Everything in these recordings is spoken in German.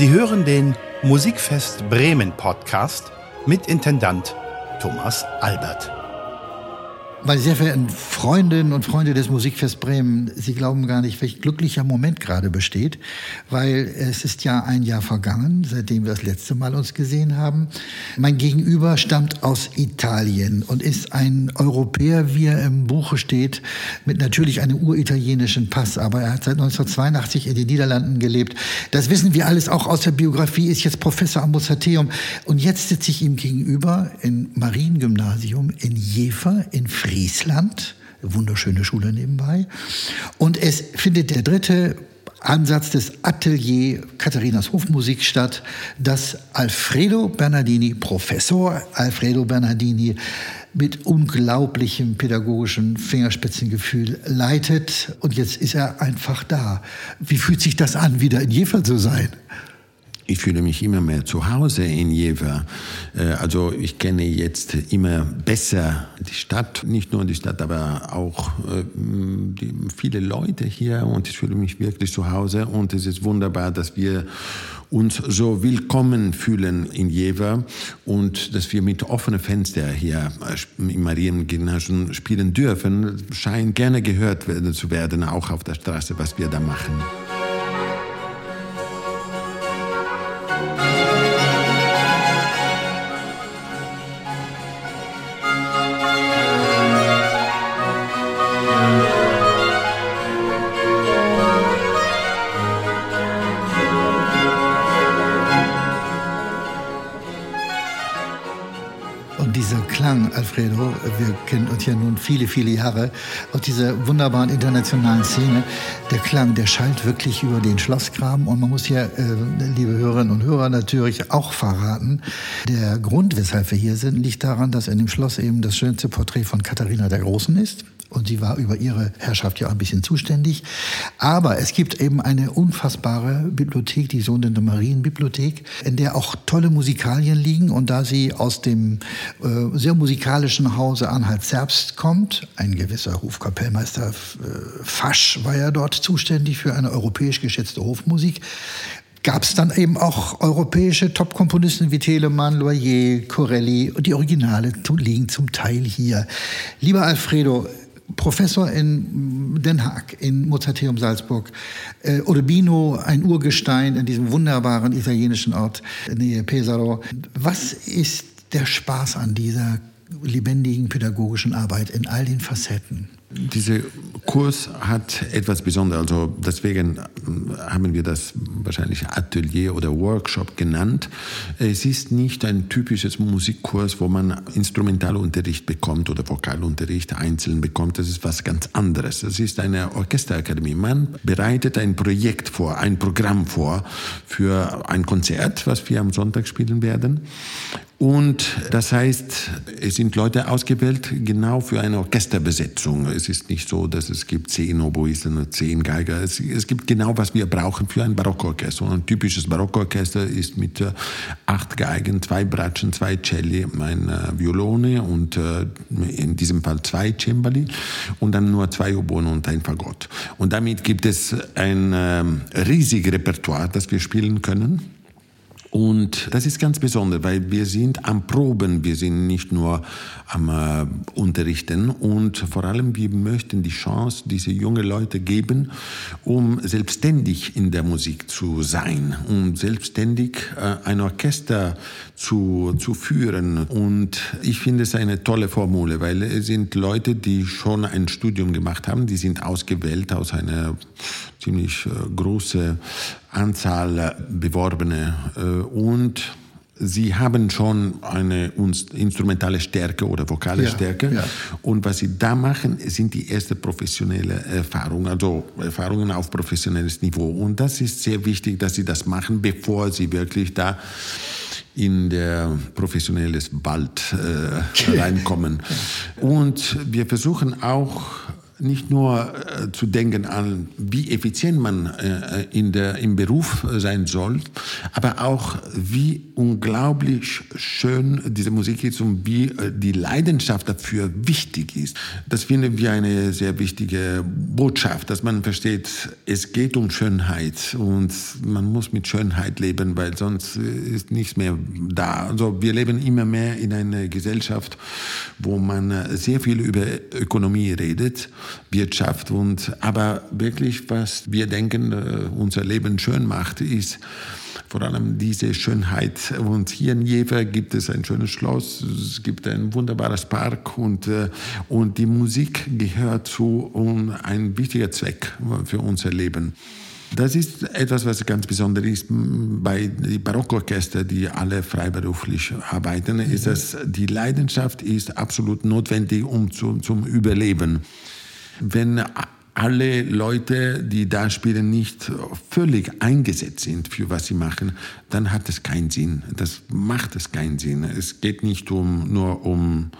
Sie hören den Musikfest Bremen Podcast mit Intendant Thomas Albert. Meine sehr verehrten Freundinnen und Freunde des Musikfest Bremen, Sie glauben gar nicht, welch glücklicher Moment gerade besteht, weil es ist ja ein Jahr vergangen, seitdem wir das letzte Mal uns gesehen haben. Mein Gegenüber stammt aus Italien und ist ein Europäer, wie er im Buche steht, mit natürlich einem uritalienischen Pass, aber er hat seit 1982 in den Niederlanden gelebt. Das wissen wir alles auch aus der Biografie, ist jetzt Professor am Mozarteum und jetzt sitze ich ihm gegenüber im Mariengymnasium in Jever in Frieden. Friesland, wunderschöne Schule nebenbei. Und es findet der dritte Ansatz des Atelier Katharinas Hofmusik statt, das Alfredo Bernardini, Professor Alfredo Bernardini, mit unglaublichem pädagogischen Fingerspitzengefühl leitet. Und jetzt ist er einfach da. Wie fühlt sich das an, wieder in Jever zu sein? Ich fühle mich immer mehr zu Hause in Jever. Äh, also ich kenne jetzt immer besser die Stadt, nicht nur die Stadt, aber auch äh, viele Leute hier und ich fühle mich wirklich zu Hause und es ist wunderbar, dass wir uns so willkommen fühlen in Jever und dass wir mit offenen Fenstern hier äh, im Mariengymnasium spielen dürfen, scheint gerne gehört zu werden, auch auf der Straße, was wir da machen. Alfredo. Wir kennen uns ja nun viele, viele Jahre aus dieser wunderbaren internationalen Szene. Der Klang, der schallt wirklich über den Schlossgraben. Und man muss ja, äh, liebe Hörerinnen und Hörer, natürlich auch verraten, der Grund, weshalb wir hier sind, liegt daran, dass in dem Schloss eben das schönste Porträt von Katharina der Großen ist und sie war über ihre Herrschaft ja auch ein bisschen zuständig. Aber es gibt eben eine unfassbare Bibliothek, die sogenannte Marienbibliothek, in der auch tolle Musikalien liegen. Und da sie aus dem äh, sehr musikalischen Hause Anhalt-Zerbst kommt, ein gewisser Hofkapellmeister äh, Fasch war ja dort zuständig für eine europäisch geschätzte Hofmusik, gab es dann eben auch europäische Top-Komponisten wie Telemann, Loyer, Corelli und die Originale liegen zum Teil hier. Lieber Alfredo, Professor in Den Haag, in Mozarteum Salzburg, äh, Urbino, ein Urgestein in diesem wunderbaren italienischen Ort, nähe Pesaro. Was ist der Spaß an dieser lebendigen pädagogischen Arbeit in all den Facetten? Dieser Kurs hat etwas Besonderes. Also deswegen haben wir das wahrscheinlich Atelier oder Workshop genannt. Es ist nicht ein typisches Musikkurs, wo man Instrumentalunterricht bekommt oder Vokalunterricht einzeln bekommt. Das ist was ganz anderes. Es ist eine Orchesterakademie. Man bereitet ein Projekt vor, ein Programm vor für ein Konzert, was wir am Sonntag spielen werden. Und das heißt, es sind Leute ausgewählt genau für eine Orchesterbesetzung. Es ist nicht so, dass es gibt zehn Oboisten und zehn Geiger. Es, es gibt genau, was wir brauchen für ein Barockorchester. Und ein typisches Barockorchester ist mit äh, acht Geigen, zwei Bratschen, zwei Celli, eine Violone und äh, in diesem Fall zwei Cembali und dann nur zwei Oboen und ein Fagott. Und damit gibt es ein äh, riesiges Repertoire, das wir spielen können. Und das ist ganz besonders, weil wir sind am Proben, wir sind nicht nur am äh, Unterrichten. Und vor allem wir möchten die Chance diese junge Leute geben, um selbstständig in der Musik zu sein, um selbstständig äh, ein Orchester zu, zu führen. Und ich finde es eine tolle Formule, weil es sind Leute, die schon ein Studium gemacht haben, die sind ausgewählt aus einer ziemlich äh, großen Anzahl Beworbene äh, und Sie haben schon eine instrumentale Stärke oder vokale ja, Stärke. Ja. Und was Sie da machen, sind die erste professionelle Erfahrungen, also Erfahrungen auf professionelles Niveau. Und das ist sehr wichtig, dass Sie das machen, bevor Sie wirklich da in der professionelles Wald äh, reinkommen. Und wir versuchen auch nicht nur äh, zu denken an, wie effizient man äh, in der, im Beruf sein soll, aber auch, wie unglaublich schön diese Musik ist und wie äh, die Leidenschaft dafür wichtig ist. Das finden wir eine sehr wichtige Botschaft, dass man versteht, es geht um Schönheit und man muss mit Schönheit leben, weil sonst ist nichts mehr da. Also wir leben immer mehr in einer Gesellschaft, wo man sehr viel über Ökonomie redet Wirtschaft. Und, aber wirklich, was wir denken, äh, unser Leben schön macht, ist vor allem diese Schönheit. Und hier in Jever gibt es ein schönes Schloss, es gibt ein wunderbares Park und, äh, und die Musik gehört zu ein wichtiger Zweck für unser Leben. Das ist etwas, was ganz besonders ist bei den Barockorchester, die alle freiberuflich arbeiten, ist, mhm. dass die Leidenschaft ist absolut notwendig, um zu, zum Überleben wenn alle Leute, die da spielen, nicht völlig eingesetzt sind für was sie machen, dann hat es keinen Sinn. Das macht es keinen Sinn. Es geht nicht um, nur um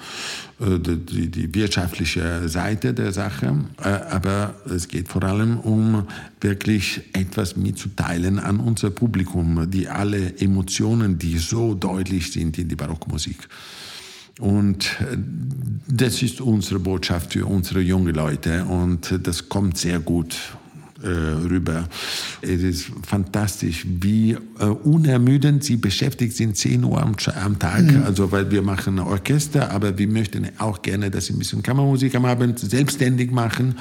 äh, die, die, wirtschaftliche Seite der Sache, äh, aber es geht vor allem um wirklich etwas mitzuteilen an unser Publikum, die alle Emotionen, die so deutlich sind in die Barockmusik. Und äh, das ist unsere Botschaft für unsere jungen Leute. Und das kommt sehr gut äh, rüber. Es ist fantastisch, wie äh, unermüdend sie beschäftigt sind, 10 Uhr am, am Tag. Mhm. Also, weil wir machen Orchester, aber wir möchten auch gerne, dass sie ein bisschen Kammermusik am Abend selbstständig machen.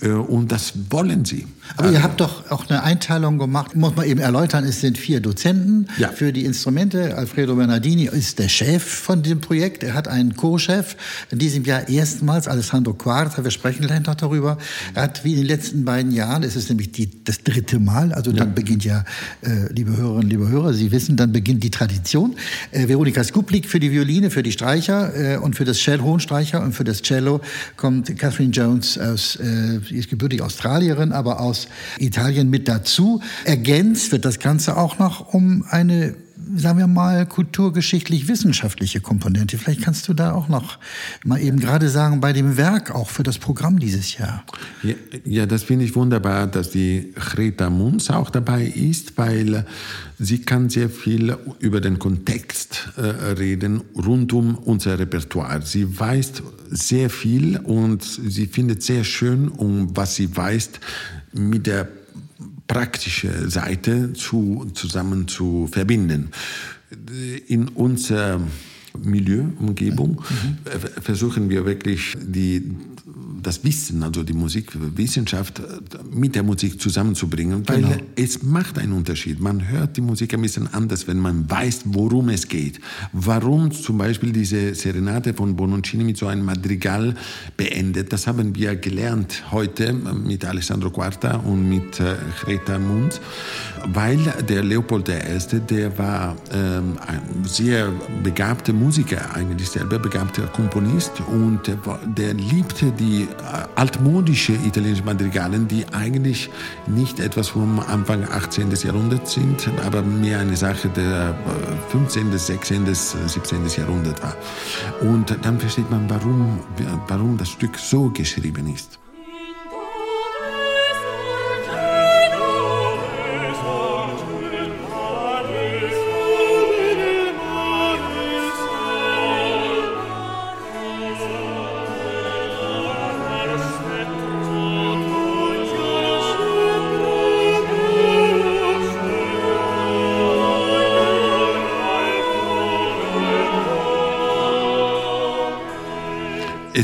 Äh, und das wollen sie. Aber ihr habt doch auch eine Einteilung gemacht, muss man eben erläutern, es sind vier Dozenten ja. für die Instrumente. Alfredo Bernardini ist der Chef von dem Projekt. Er hat einen Co-Chef, in diesem Jahr erstmals Alessandro Quarta, wir sprechen gleich noch darüber. Er hat wie in den letzten beiden Jahren, es ist nämlich die, das dritte Mal, also dann ja. beginnt ja, äh, liebe Hörerinnen, liebe Hörer, Sie wissen, dann beginnt die Tradition. Äh, Veronika Skuplik für die Violine, für die Streicher äh, und für das Cello, Hohenstreicher und für das Cello kommt Catherine Jones aus, äh, sie ist gebürtig Australierin, aber aus Italien mit dazu. Ergänzt wird das Ganze auch noch um eine sagen wir mal, kulturgeschichtlich-wissenschaftliche Komponente. Vielleicht kannst du da auch noch mal eben gerade sagen, bei dem Werk auch für das Programm dieses Jahr. Ja, ja das finde ich wunderbar, dass die Greta Munz auch dabei ist, weil sie kann sehr viel über den Kontext äh, reden rund um unser Repertoire. Sie weiß sehr viel und sie findet sehr schön, um was sie weiß, mit der praktischen Seite zu, zusammen zu verbinden. In unserer Milieuumgebung mhm. versuchen wir wirklich die das Wissen, also die Musikwissenschaft äh, mit der Musik zusammenzubringen, weil genau. es macht einen Unterschied. Man hört die Musik ein bisschen anders, wenn man weiß, worum es geht. Warum zum Beispiel diese Serenate von Bononcini mit so einem Madrigal beendet, das haben wir gelernt heute mit Alessandro Quarta und mit äh, Greta Munz, weil der Leopold I., der war ähm, ein sehr begabter Musiker, eigentlich selber begabter Komponist und der, der liebte die äh, altmodische italienische Madrigalen, die eigentlich nicht etwas vom Anfang 18. Jahrhunderts sind, aber mehr eine Sache der 15., 16., 17. Jahrhundert war. Und dann versteht man, warum, warum das Stück so geschrieben ist.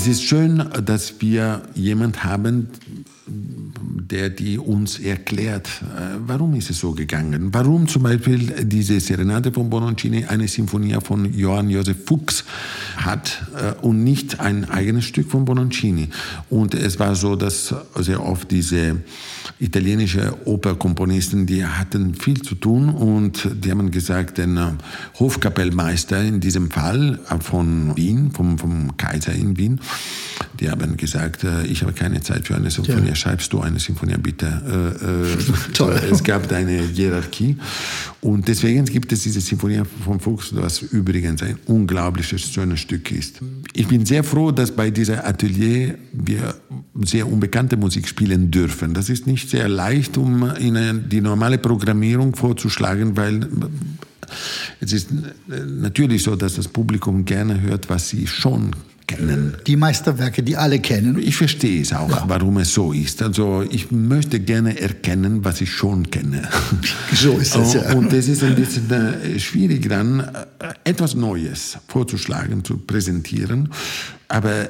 Es ist schön, dass wir jemand haben, der die uns erklärt, äh, warum ist es so gegangen. Warum zum Beispiel diese Serenade von Bononcini eine Sinfonie von Johann Josef Fuchs hat äh, und nicht ein eigenes Stück von Bononcini. Und es war so, dass sehr oft diese italienische Operkomponisten, die hatten viel zu tun und die haben gesagt, den äh, Hofkapellmeister in diesem Fall von Wien, vom, vom Kaiser in Wien, die haben gesagt, ich habe keine Zeit für eine Sinfonie, ja. schreibst du eine Sinfonie? Sinfonia, bitte. Äh, äh, Toll. Es gab eine Hierarchie. Und deswegen gibt es diese Sinfonie von Fuchs, was übrigens ein unglaubliches schönes Stück ist. Ich bin sehr froh, dass bei dieser Atelier wir sehr unbekannte Musik spielen dürfen. Das ist nicht sehr leicht, um Ihnen die normale Programmierung vorzuschlagen, weil es ist natürlich so, dass das Publikum gerne hört, was sie schon kennen. Die Meisterwerke, die alle kennen. Ich verstehe es auch, ja. warum es so ist. Also ich möchte gerne erkennen, was ich schon kenne. So ist es ja. Und es ist ein bisschen äh, schwierig dann, äh, etwas Neues vorzuschlagen, zu präsentieren. Aber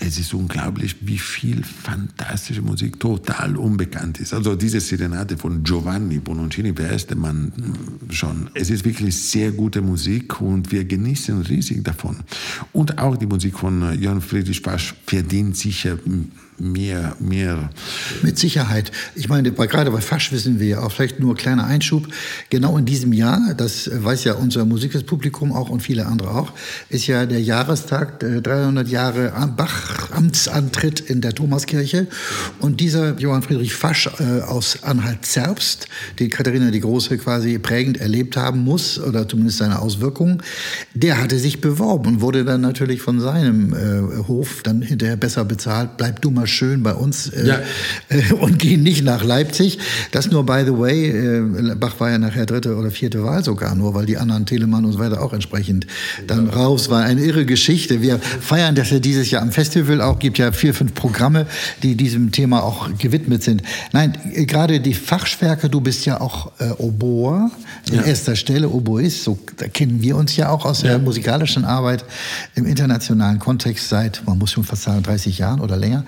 es ist unglaublich, wie viel fantastische Musik total unbekannt ist. Also diese Serenate von Giovanni Bononcini, ist der Mann schon? Es ist wirklich sehr gute Musik und wir genießen riesig davon. Und auch die Musik von Jörn Friedrich Pasch verdient sicher mehr, mehr. Mit Sicherheit. Ich meine, gerade bei Fasch wissen wir ja auch, vielleicht nur kleiner Einschub, genau in diesem Jahr, das weiß ja unser Musikpublikum auch und viele andere auch, ist ja der Jahrestag, 300 Jahre Bach-Amtsantritt in der Thomaskirche. Und dieser Johann Friedrich Fasch äh, aus Anhalt-Zerbst, den Katharina die Große quasi prägend erlebt haben muss, oder zumindest seine Auswirkungen, der hatte sich beworben und wurde dann natürlich von seinem äh, Hof dann hinterher besser bezahlt. Bleib du mal schön bei uns äh, ja. und gehen nicht nach Leipzig. Das nur by the way, äh, Bach war ja nachher dritte oder vierte Wahl sogar, nur weil die anderen Telemann und so weiter auch entsprechend dann ja. raus war. Eine irre Geschichte. Wir feiern das ja dieses Jahr am Festival auch, gibt ja vier, fünf Programme, die diesem Thema auch gewidmet sind. Nein, äh, gerade die Fachwerke, du bist ja auch äh, Oboer in ja. erster Stelle, Oboist, so da kennen wir uns ja auch aus der musikalischen Arbeit im internationalen Kontext seit, man muss schon fast sagen, 30 Jahren oder länger.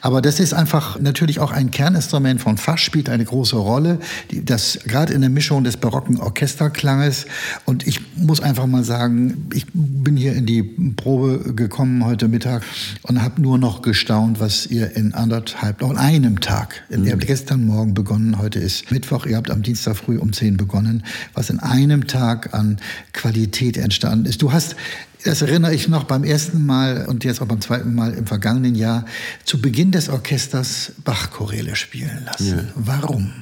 Aber das ist einfach natürlich auch ein Kerninstrument von Fasch, spielt eine große Rolle, das gerade in der Mischung des barocken Orchesterklanges. Und ich muss einfach mal sagen, ich bin hier in die Probe gekommen heute Mittag und habe nur noch gestaunt, was ihr in anderthalb, noch in einem Tag, mhm. ihr habt gestern Morgen begonnen, heute ist Mittwoch, ihr habt am Dienstag früh um zehn begonnen, was in einem Tag an Qualität entstanden ist. Du hast das erinnere ich noch beim ersten Mal und jetzt auch beim zweiten Mal im vergangenen Jahr, zu Beginn des Orchesters Bach-Choräle spielen lassen. Ja. Warum?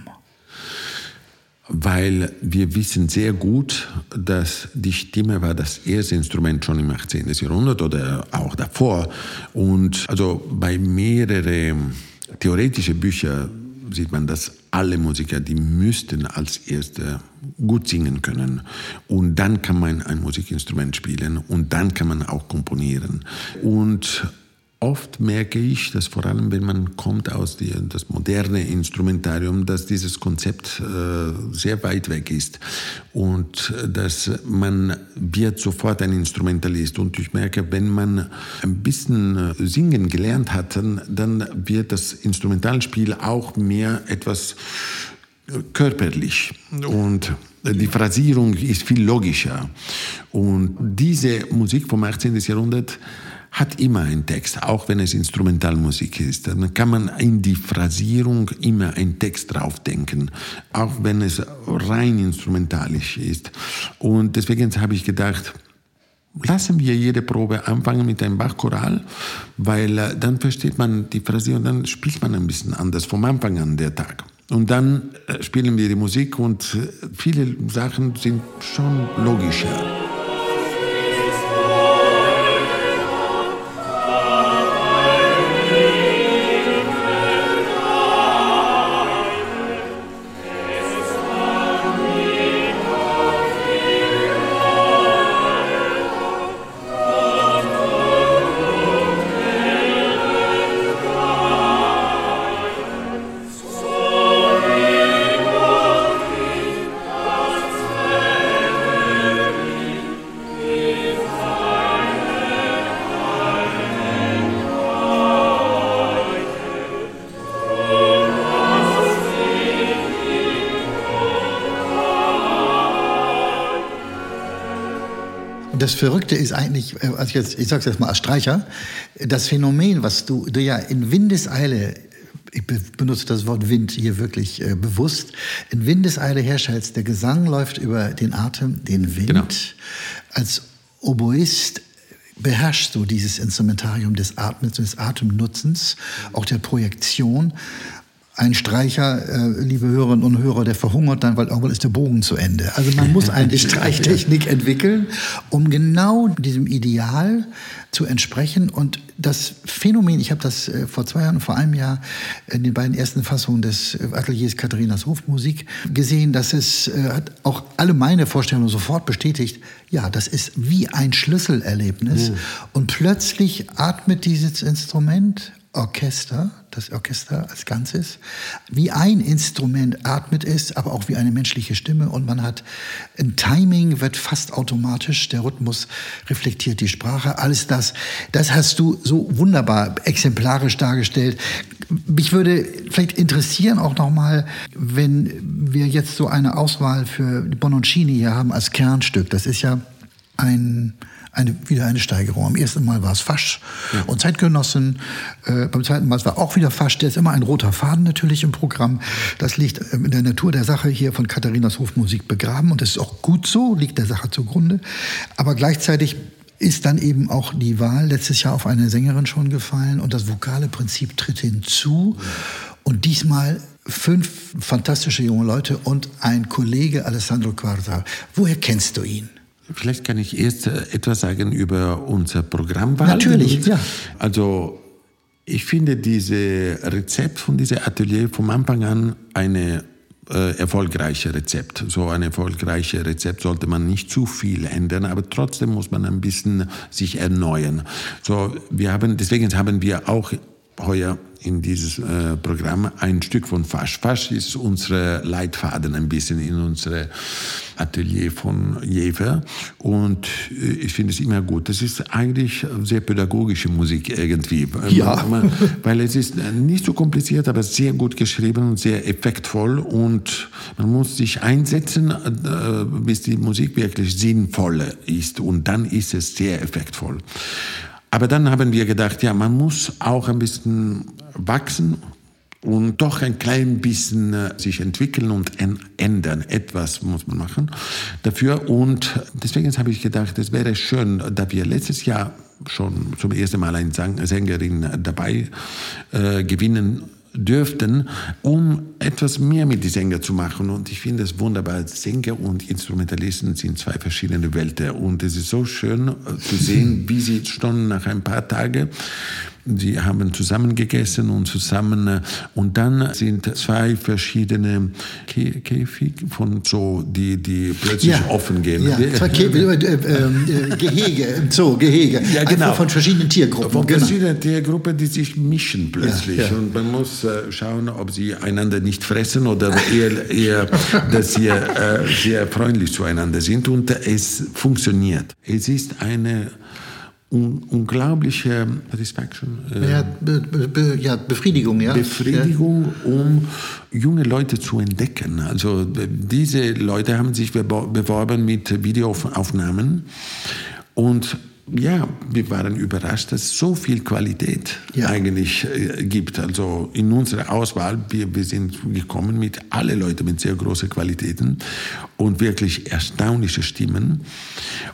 Weil wir wissen sehr gut, dass die Stimme war das erste Instrument schon im 18. Jahrhundert oder auch davor. Und also bei mehreren theoretischen Büchern sieht man, dass alle Musiker, die müssten als Erste gut singen können. Und dann kann man ein Musikinstrument spielen und dann kann man auch komponieren. Und oft merke ich, dass vor allem, wenn man kommt aus die, das moderne Instrumentarium, dass dieses Konzept äh, sehr weit weg ist und dass man wird sofort ein Instrumentalist. Und ich merke, wenn man ein bisschen äh, singen gelernt hat, dann, dann wird das Instrumentalspiel auch mehr etwas körperlich und die Phrasierung ist viel logischer. Und diese Musik vom 18. Jahrhundert hat immer einen Text, auch wenn es Instrumentalmusik ist. Dann kann man in die Phrasierung immer einen Text draufdenken, auch wenn es rein instrumentalisch ist. Und deswegen habe ich gedacht, lassen wir jede Probe anfangen mit einem Bachchoral, weil äh, dann versteht man die Phrasierung, dann spielt man ein bisschen anders vom Anfang an der Tag. Und dann äh, spielen wir die Musik und äh, viele Sachen sind schon logischer. Das Verrückte ist eigentlich, äh, also jetzt, ich sage es jetzt mal als Streicher, das Phänomen, was du, du ja in Windeseile ich benutze das Wort Wind hier wirklich äh, bewusst, in Windeseile herstellst. Der Gesang läuft über den Atem, den Wind. Genau. Als Oboist beherrschst du dieses Instrumentarium des Atmens, des Atemnutzens, auch der Projektion. Ein Streicher, äh, liebe Hörerinnen und Hörer, der verhungert dann, weil irgendwann ist der Bogen zu Ende. Also man muss eine Streichtechnik entwickeln, um genau diesem Ideal zu entsprechen. Und das Phänomen, ich habe das äh, vor zwei Jahren, vor einem Jahr in den beiden ersten Fassungen des äh, Ateliers Katharinas Hofmusik gesehen, dass es äh, hat auch alle meine Vorstellungen sofort bestätigt. Ja, das ist wie ein Schlüsselerlebnis. Mhm. Und plötzlich atmet dieses Instrument Orchester, das Orchester als Ganzes, wie ein Instrument atmet es, aber auch wie eine menschliche Stimme. Und man hat ein Timing, wird fast automatisch, der Rhythmus reflektiert die Sprache, alles das, das hast du so wunderbar exemplarisch dargestellt. Mich würde vielleicht interessieren auch nochmal, wenn wir jetzt so eine Auswahl für Bononcini hier haben als Kernstück, das ist ja ein eine, wieder eine Steigerung. Am ersten Mal war es Fasch ja. und Zeitgenossen. Äh, beim zweiten Mal war auch wieder Fasch. Der ist immer ein roter Faden natürlich im Programm. Das liegt ähm, in der Natur der Sache hier von Katharinas Hofmusik begraben und das ist auch gut so, liegt der Sache zugrunde. Aber gleichzeitig ist dann eben auch die Wahl letztes Jahr auf eine Sängerin schon gefallen und das vokale Prinzip tritt hinzu. Und diesmal fünf fantastische junge Leute und ein Kollege Alessandro Quarta. Woher kennst du ihn? Vielleicht kann ich erst äh, etwas sagen über unser Programmwahl. Natürlich, ja. Also ich finde diese Rezept von diesem Atelier vom Anfang an eine äh, erfolgreiche Rezept. So ein erfolgreiches Rezept sollte man nicht zu viel ändern, aber trotzdem muss man ein bisschen sich erneuern. So, wir haben, deswegen haben wir auch heuer in dieses äh, Programm ein Stück von Fasch. Fasch ist unsere Leitfaden ein bisschen in unserem Atelier von Jever und äh, ich finde es immer gut. Das ist eigentlich sehr pädagogische Musik irgendwie. Ja. weil es ist nicht so kompliziert, aber sehr gut geschrieben und sehr effektvoll und man muss sich einsetzen, äh, bis die Musik wirklich sinnvoll ist und dann ist es sehr effektvoll. Aber dann haben wir gedacht, ja, man muss auch ein bisschen wachsen und doch ein klein bisschen äh, sich entwickeln und ändern. Etwas muss man machen dafür. Und deswegen habe ich gedacht, es wäre schön, da wir letztes Jahr schon zum ersten Mal eine Sängerin dabei äh, gewinnen dürften, um etwas mehr mit den Sängern zu machen. Und ich finde es wunderbar. Sänger und Instrumentalisten sind zwei verschiedene Welten. Und es ist so schön zu sehen, wie sie schon nach ein paar Tagen Sie haben zusammen gegessen und zusammen äh, und dann sind zwei verschiedene Käfig von so die die plötzlich ja, offen gehen. Ja, zwei Käfig, äh, äh, Gehege im Zoo, Gehege. Ja, genau. Einfach von verschiedenen Tiergruppen. Von genau. verschiedenen Tiergruppen, die sich mischen plötzlich ja, ja. und man muss äh, schauen, ob sie einander nicht fressen oder eher, eher dass sie äh, sehr freundlich zueinander sind und es funktioniert. Es ist eine un unglaubliche Satisfaction. Äh, ja, be, be, ja, Befriedigung, ja. Befriedigung, um junge Leute zu entdecken. Also diese Leute haben sich beworben mit Videoaufnahmen und ja, wir waren überrascht, dass es so viel Qualität ja. eigentlich äh, gibt. Also in unserer Auswahl, wir, wir sind gekommen mit alle Leute mit sehr großen Qualitäten und wirklich erstaunliche Stimmen.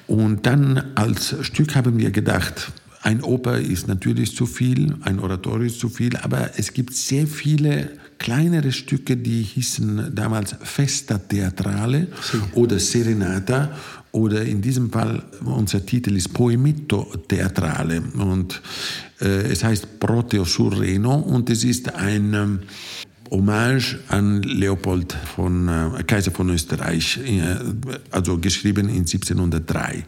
Und dann als Stück haben wir gedacht, ein Oper ist natürlich zu viel, ein Oratorium ist zu viel, aber es gibt sehr viele kleinere Stücke, die hießen damals Festa Teatrale oder Serenata oder in diesem Fall, unser Titel ist Poemitto Teatrale und äh, es heißt Proteo sur Reno und es ist ein ähm, Hommage an Leopold von äh, Kaiser von Österreich, äh, also geschrieben in 1703.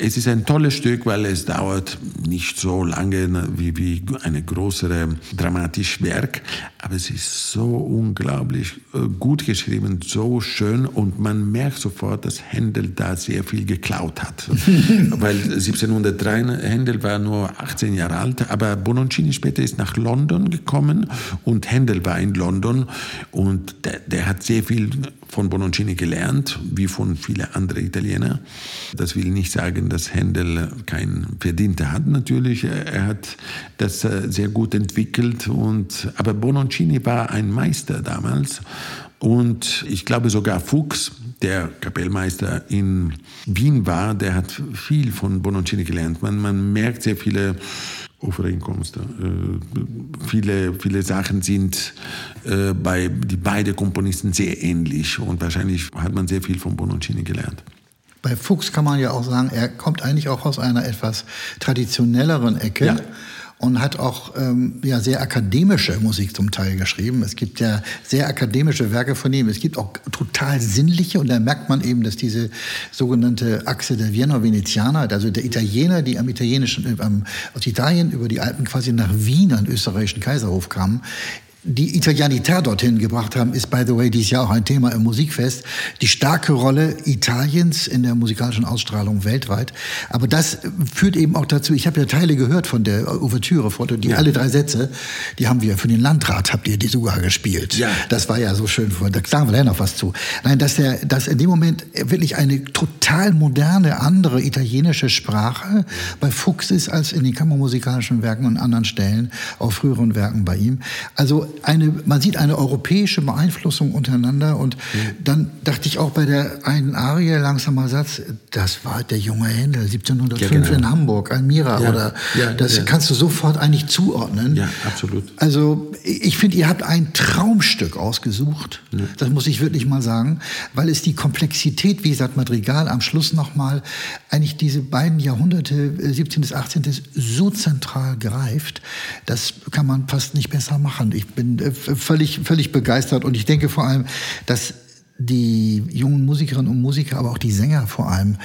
Es ist ein tolles Stück, weil es dauert nicht so lange wie, wie eine größere dramatische Werk, aber es ist so unglaublich äh, gut geschrieben, so schön und man merkt sofort, dass Händel da sehr viel geklaut hat. weil 1703 Händel war nur 18 Jahre alt, aber Bononcini später ist nach London gekommen und Händel war in London und der, der hat sehr viel von Bononcini gelernt, wie von vielen anderen Italienern. Das will nicht sagen, dass Händel kein Verdienter hat natürlich. Er hat das äh, sehr gut entwickelt. Und, aber Bononcini war ein Meister damals Und ich glaube sogar Fuchs, der Kapellmeister in Wien war, der hat viel von Bononcini gelernt. Man, man merkt sehr viele Overeenkomsten. Äh, viele, viele Sachen sind äh, bei die beiden Komponisten sehr ähnlich und wahrscheinlich hat man sehr viel von Bononcini gelernt. Bei Fuchs kann man ja auch sagen, er kommt eigentlich auch aus einer etwas traditionelleren Ecke. Ja und hat auch ähm, ja, sehr akademische Musik zum Teil geschrieben. Es gibt ja sehr akademische Werke von ihm. Es gibt auch total sinnliche und da merkt man eben, dass diese sogenannte Achse der Vienna Venezianer, also der Italiener, die am italienischen, äh, aus Italien über die Alpen quasi nach Wien an österreichischen Kaiserhof kamen, die Italianität dorthin gebracht haben, ist, by the way, dieses Jahr auch ein Thema im Musikfest. Die starke Rolle Italiens in der musikalischen Ausstrahlung weltweit. Aber das führt eben auch dazu, ich habe ja Teile gehört von der Ouvertüre, die ja. alle drei Sätze, die haben wir für den Landrat, habt ihr die sogar gespielt. Ja. Das war ja so schön, da sagen wir ja noch was zu. Nein, dass, der, dass in dem Moment wirklich eine total moderne, andere italienische Sprache bei Fuchs ist, als in den kammermusikalischen Werken und anderen Stellen, auch früheren Werken bei ihm. Also eine, man sieht eine europäische Beeinflussung untereinander und mhm. dann dachte ich auch bei der einen Arie, langsamer Satz, das war der junge Händel, 1705 ja, genau. in Hamburg, Almira, ja, oder ja, das kannst du sofort eigentlich zuordnen. Ja, absolut. Also ich finde, ihr habt ein Traumstück ausgesucht, das muss ich wirklich mal sagen, weil es die Komplexität, wie gesagt, Madrigal am Schluss nochmal, eigentlich diese beiden Jahrhunderte, 17. bis 18. so zentral greift, das kann man fast nicht besser machen. Ich bin äh, völlig, völlig begeistert und ich denke vor allem, dass die jungen Musikerinnen und Musiker, aber auch die Sänger vor allem,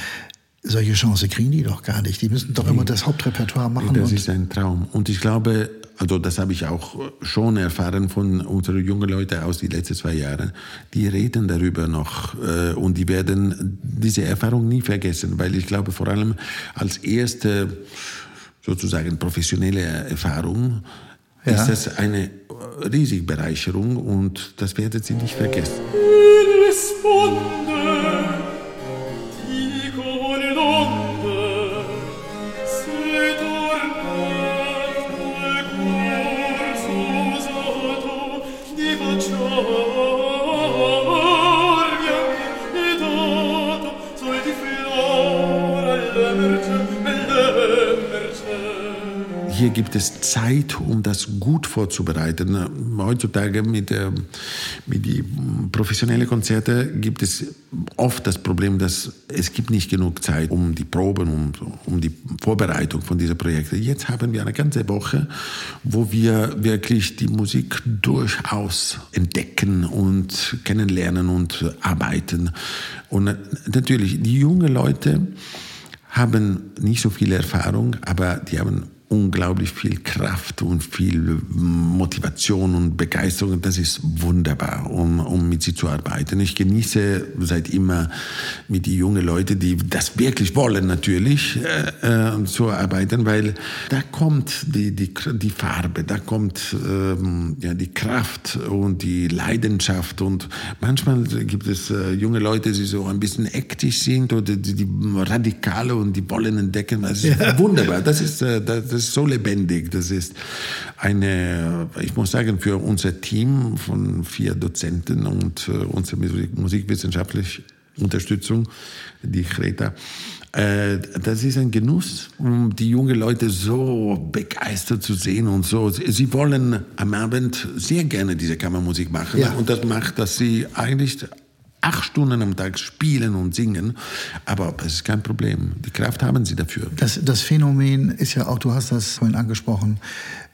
solche Chance kriegen die doch gar nicht. Die müssen doch immer das Hauptrepertoire machen. Das ist ein Traum. Und ich glaube, also das habe ich auch schon erfahren von unseren jungen Leuten aus den letzten zwei Jahren. Die reden darüber noch äh, und die werden diese Erfahrung nie vergessen, weil ich glaube vor allem als erste sozusagen professionelle Erfahrung ja. ist das eine riesige Bereicherung und das werden Sie nicht vergessen. Gibt es Zeit, um das gut vorzubereiten. Heutzutage mit, äh, mit die professionellen Konzerte gibt es oft das Problem, dass es gibt nicht genug Zeit um die Proben, um, um die Vorbereitung von diesen Projekten. Jetzt haben wir eine ganze Woche, wo wir wirklich die Musik durchaus entdecken und kennenlernen und arbeiten. Und natürlich, die jungen Leute haben nicht so viel Erfahrung, aber die haben unglaublich viel Kraft und viel Motivation und Begeisterung. Das ist wunderbar, um, um mit sie zu arbeiten. Ich genieße seit immer mit den jungen Leuten, die das wirklich wollen, natürlich äh, äh, zu arbeiten, weil da kommt die, die, die Farbe, da kommt ähm, ja, die Kraft und die Leidenschaft. Und manchmal gibt es äh, junge Leute, die so ein bisschen ektisch sind oder die, die Radikale und die wollen entdecken. Das ist ja. wunderbar. Das ist, äh, das, das ist so lebendig. Das ist eine, ich muss sagen, für unser Team von vier Dozenten und äh, unsere Musik, musikwissenschaftliche Unterstützung, die Greta, äh, das ist ein Genuss, um die jungen Leute so begeistert zu sehen und so. Sie wollen am Abend sehr gerne diese Kammermusik machen ja. und das macht, dass sie eigentlich acht Stunden am Tag spielen und singen, aber das ist kein Problem. Die Kraft haben sie dafür. Das, das Phänomen ist ja auch, du hast das vorhin angesprochen,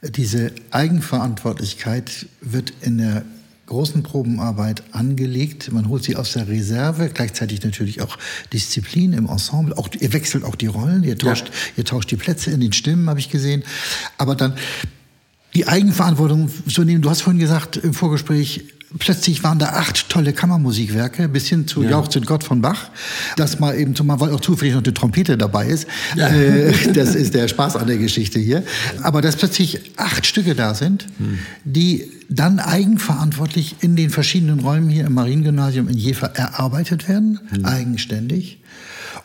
diese Eigenverantwortlichkeit wird in der großen Probenarbeit angelegt. Man holt sie aus der Reserve, gleichzeitig natürlich auch Disziplin im Ensemble. Auch, ihr wechselt auch die Rollen, ihr tauscht, ja. ihr tauscht die Plätze in den Stimmen, habe ich gesehen. Aber dann die Eigenverantwortung zu nehmen. Du hast vorhin gesagt im Vorgespräch, plötzlich waren da acht tolle Kammermusikwerke, bis hin zu ja. Jauchzend Gott von Bach. Das mal eben zumal, weil auch zufällig noch die Trompete dabei ist. Ja. Äh, das ist der Spaß an der Geschichte hier. Aber dass plötzlich acht Stücke da sind, hm. die dann eigenverantwortlich in den verschiedenen Räumen hier im Mariengymnasium in Jever erarbeitet werden, hm. eigenständig.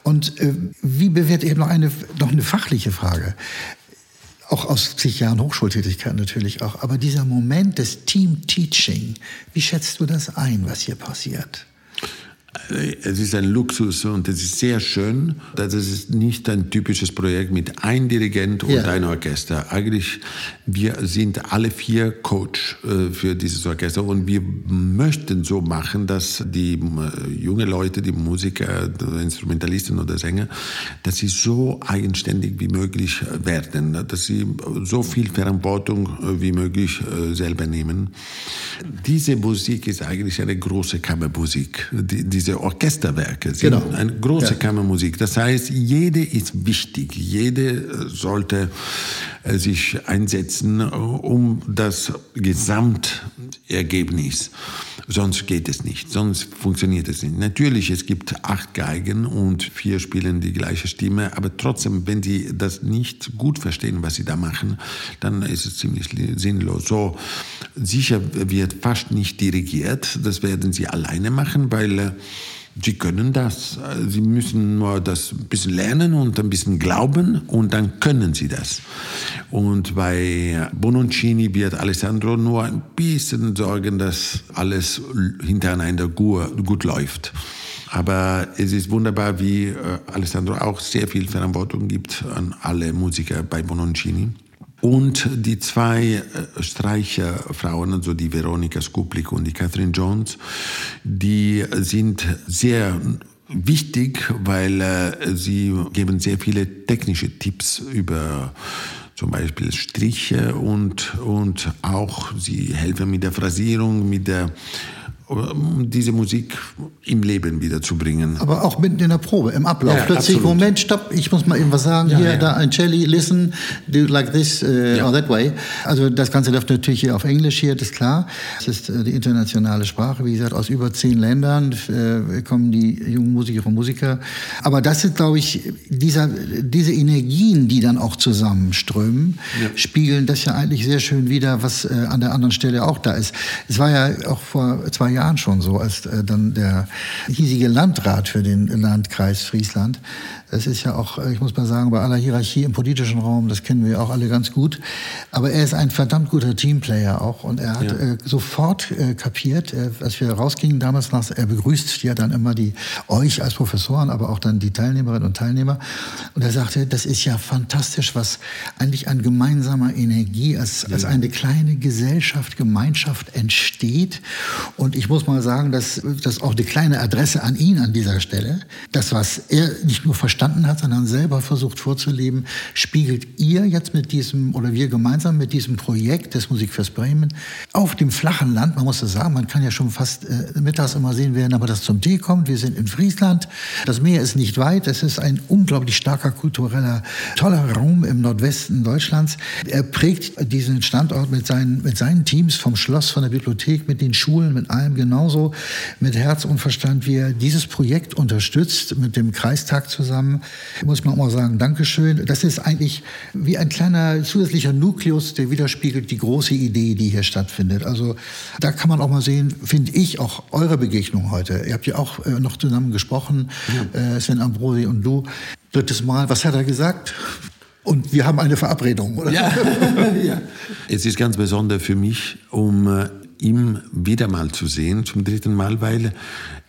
Und äh, wie bewertet, habe noch eine, noch eine fachliche Frage auch aus zig Jahren Hochschultätigkeit natürlich auch. Aber dieser Moment des Team-Teaching, wie schätzt du das ein, was hier passiert? Es ist ein Luxus und es ist sehr schön. Das ist nicht ein typisches Projekt mit einem Dirigent und ja. ein Orchester. Eigentlich, wir sind alle vier Coach äh, für dieses Orchester und wir möchten so machen, dass die äh, junge Leute, die Musiker, die Instrumentalisten oder Sänger, dass sie so eigenständig wie möglich werden, dass sie so viel Verantwortung äh, wie möglich selber nehmen. Diese Musik ist eigentlich eine große Kammermusik. Diese Orchesterwerke sind genau. eine große ja. Kammermusik. Das heißt, jede ist wichtig, jede äh, sollte äh, sich einsetzen, äh, um das Gesamtergebnis. Sonst geht es nicht, sonst funktioniert es nicht. Natürlich, es gibt acht Geigen und vier spielen die gleiche Stimme, aber trotzdem, wenn die das nicht gut verstehen, was sie da machen, dann ist es ziemlich sinnlos. So sicher wird fast nicht dirigiert, das werden sie alleine machen, weil Sie können das. Sie müssen nur das ein bisschen lernen und ein bisschen glauben und dann können Sie das. Und bei Bononcini wird Alessandro nur ein bisschen sorgen, dass alles hintereinander gut, läuft. Aber es ist wunderbar, wie äh, Alessandro auch sehr viel Verantwortung gibt an alle Musiker bei Bononcini. Und die zwei äh, Streicherfrauen, also die Veronika Skuplik und die Catherine Jones, die sind sehr wichtig, weil äh, sie geben sehr viele technische Tipps über zum Beispiel Striche und, und auch sie helfen mit der Phrasierung, mit der um diese Musik im Leben wiederzubringen. Aber auch mitten in der Probe, im Ablauf. Ja, Plötzlich, absolut. Moment, stopp, ich muss mal eben was sagen. Ja, hier, ja. da ein Celli, listen, do like this uh, or that way. Also das Ganze läuft natürlich hier auf Englisch hier, das ist klar. Es ist äh, die internationale Sprache, wie gesagt, aus über zehn Ländern äh, kommen die jungen Musikerinnen und Musiker. Aber das sind, glaube ich, dieser, diese Energien, die dann auch zusammenströmen, spiegeln das ja eigentlich sehr schön wider, was äh, an der anderen Stelle auch da ist. Es war ja auch vor zwei Jahren schon so, als äh, dann der hiesige Landrat für den Landkreis Friesland das ist ja auch, äh, ich muss mal sagen, bei aller Hierarchie im politischen Raum, das kennen wir auch alle ganz gut. Aber er ist ein verdammt guter Teamplayer auch und er hat ja. äh, sofort äh, kapiert, äh, als wir rausgingen damals nach, er begrüßt ja dann immer die euch als Professoren, aber auch dann die Teilnehmerinnen und Teilnehmer. Und er sagte, das ist ja fantastisch, was eigentlich an gemeinsamer Energie als, ja. als eine kleine Gesellschaft, Gemeinschaft entsteht. Und ich muss mal sagen, dass das auch eine kleine Adresse an ihn an dieser Stelle, das was er nicht nur versteht, verstanden hat, sondern selber versucht vorzuleben, spiegelt ihr jetzt mit diesem oder wir gemeinsam mit diesem Projekt des Musikfest Bremen auf dem flachen Land, man muss das sagen, man kann ja schon fast äh, mittags immer sehen werden, aber das zum Tee kommt. Wir sind in Friesland, das Meer ist nicht weit, es ist ein unglaublich starker kultureller, toller Raum im Nordwesten Deutschlands. Er prägt diesen Standort mit seinen, mit seinen Teams vom Schloss, von der Bibliothek, mit den Schulen, mit allem genauso, mit Herz und Verstand, wie er dieses Projekt unterstützt, mit dem Kreistag zusammen haben, muss man auch mal sagen, Dankeschön. Das ist eigentlich wie ein kleiner zusätzlicher Nukleus, der widerspiegelt die große Idee, die hier stattfindet. Also da kann man auch mal sehen, finde ich, auch eure Begegnung heute. Ihr habt ja auch äh, noch zusammen gesprochen, ja. äh, Sven Ambrosi und du. Drittes Mal, was hat er gesagt? Und wir haben eine Verabredung, oder? Ja. ja. Es ist ganz besonders für mich, um äh, ihn wieder mal zu sehen, zum dritten Mal, weil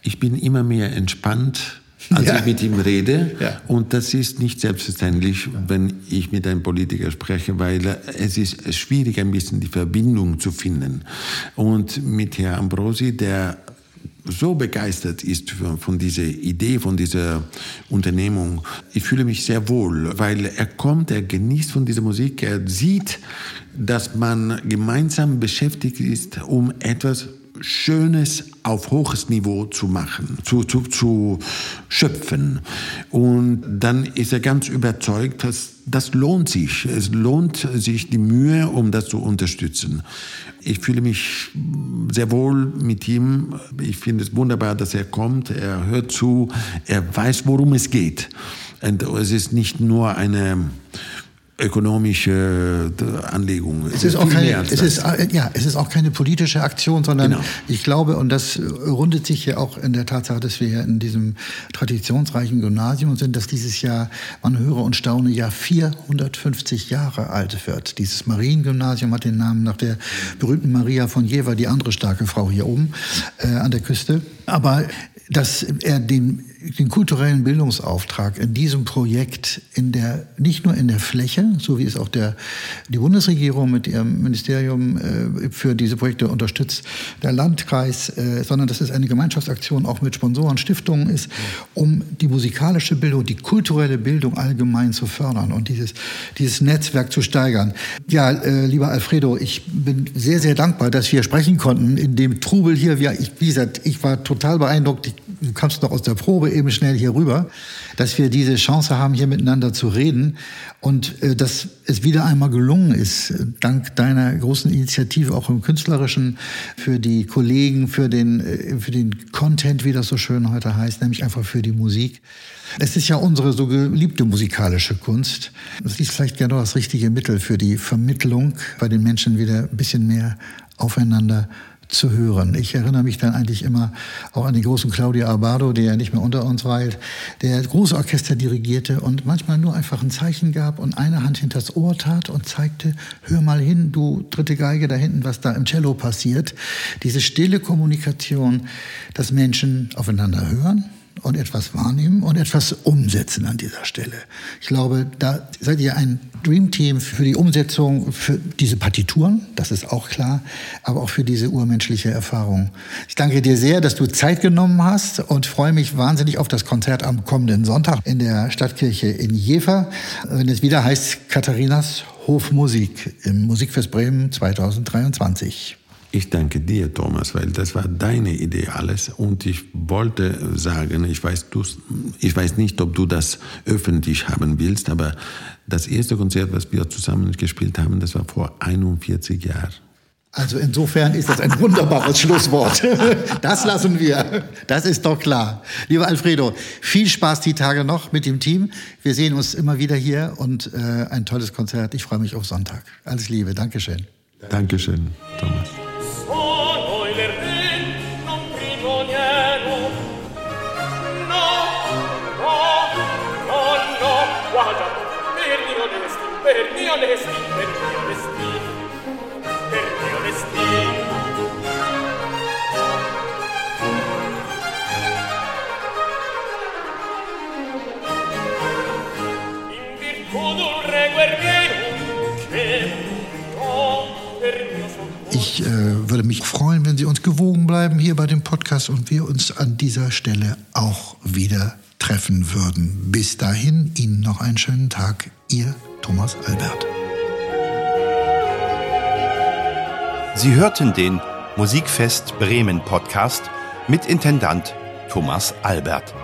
ich bin immer mehr entspannt als ja. ich mit ihm rede. Ja. Und das ist nicht selbstverständlich, wenn ich mit einem Politiker spreche, weil es ist schwierig, ein bisschen die Verbindung zu finden. Und mit Herrn Ambrosi, der so begeistert ist von dieser Idee, von dieser Unternehmung. Ich fühle mich sehr wohl, weil er kommt, er genießt von dieser Musik, er sieht, dass man gemeinsam beschäftigt ist, um etwas Schönes auf hohes Niveau zu machen, zu, zu, zu schöpfen. Und dann ist er ganz überzeugt, dass das lohnt sich. Es lohnt sich die Mühe, um das zu unterstützen. Ich fühle mich sehr wohl mit ihm. Ich finde es wunderbar, dass er kommt. Er hört zu. Er weiß, worum es geht. Und es ist nicht nur eine ökonomische äh, Anlegung. Es ist, auch keine, es, ist, äh, ja, es ist auch keine politische Aktion, sondern genau. ich glaube, und das rundet sich ja auch in der Tatsache, dass wir in diesem traditionsreichen Gymnasium sind, dass dieses Jahr, man höre und staune, ja 450 Jahre alt wird. Dieses Mariengymnasium hat den Namen nach der berühmten Maria von Jever, die andere starke Frau hier oben äh, an der Küste. Aber dass er den, den kulturellen Bildungsauftrag in diesem Projekt in der, nicht nur in der Fläche, so wie es auch der, die Bundesregierung mit ihrem Ministerium äh, für diese Projekte unterstützt, der Landkreis, äh, sondern dass es eine Gemeinschaftsaktion auch mit Sponsoren, Stiftungen ist, um die musikalische Bildung, die kulturelle Bildung allgemein zu fördern und dieses, dieses Netzwerk zu steigern. Ja, äh, lieber Alfredo, ich bin sehr, sehr dankbar, dass wir sprechen konnten in dem Trubel hier. Wir, ich, wie gesagt, ich war total beeindruckt. Ich du kamst noch aus der Probe eben schnell hier rüber, dass wir diese Chance haben, hier miteinander zu reden und äh, dass es wieder einmal gelungen ist, dank deiner großen Initiative auch im Künstlerischen, für die Kollegen, für den, äh, für den Content, wie das so schön heute heißt, nämlich einfach für die Musik. Es ist ja unsere so geliebte musikalische Kunst. Das ist vielleicht genau das richtige Mittel für die Vermittlung, bei den Menschen wieder ein bisschen mehr aufeinander zu hören. Ich erinnere mich dann eigentlich immer auch an den großen Claudio Abado, der ja nicht mehr unter uns weilt, der große Orchester dirigierte und manchmal nur einfach ein Zeichen gab und eine Hand hinters Ohr tat und zeigte, hör mal hin, du dritte Geige da hinten, was da im Cello passiert. Diese stille Kommunikation, dass Menschen aufeinander hören und etwas wahrnehmen und etwas umsetzen an dieser Stelle. Ich glaube, da seid ihr ein Dream Team für die Umsetzung, für diese Partituren, das ist auch klar, aber auch für diese urmenschliche Erfahrung. Ich danke dir sehr, dass du Zeit genommen hast und freue mich wahnsinnig auf das Konzert am kommenden Sonntag in der Stadtkirche in Jever, wenn es wieder heißt Katharinas Hofmusik im Musikfest Bremen 2023. Ich danke dir, Thomas, weil das war deine Idee alles. Und ich wollte sagen, ich weiß, du, ich weiß nicht, ob du das öffentlich haben willst, aber das erste Konzert, was wir zusammen gespielt haben, das war vor 41 Jahren. Also insofern ist das ein wunderbares Schlusswort. Das lassen wir. Das ist doch klar. Lieber Alfredo, viel Spaß die Tage noch mit dem Team. Wir sehen uns immer wieder hier und äh, ein tolles Konzert. Ich freue mich auf Sonntag. Alles Liebe. Dankeschön. Dankeschön, Thomas. Ich äh, würde mich freuen, wenn Sie uns gewogen bleiben hier bei dem Podcast und wir uns an dieser Stelle auch wieder treffen würden. Bis dahin, Ihnen noch einen schönen Tag. Ihr Thomas Albert. Sie hörten den Musikfest Bremen Podcast mit Intendant Thomas Albert.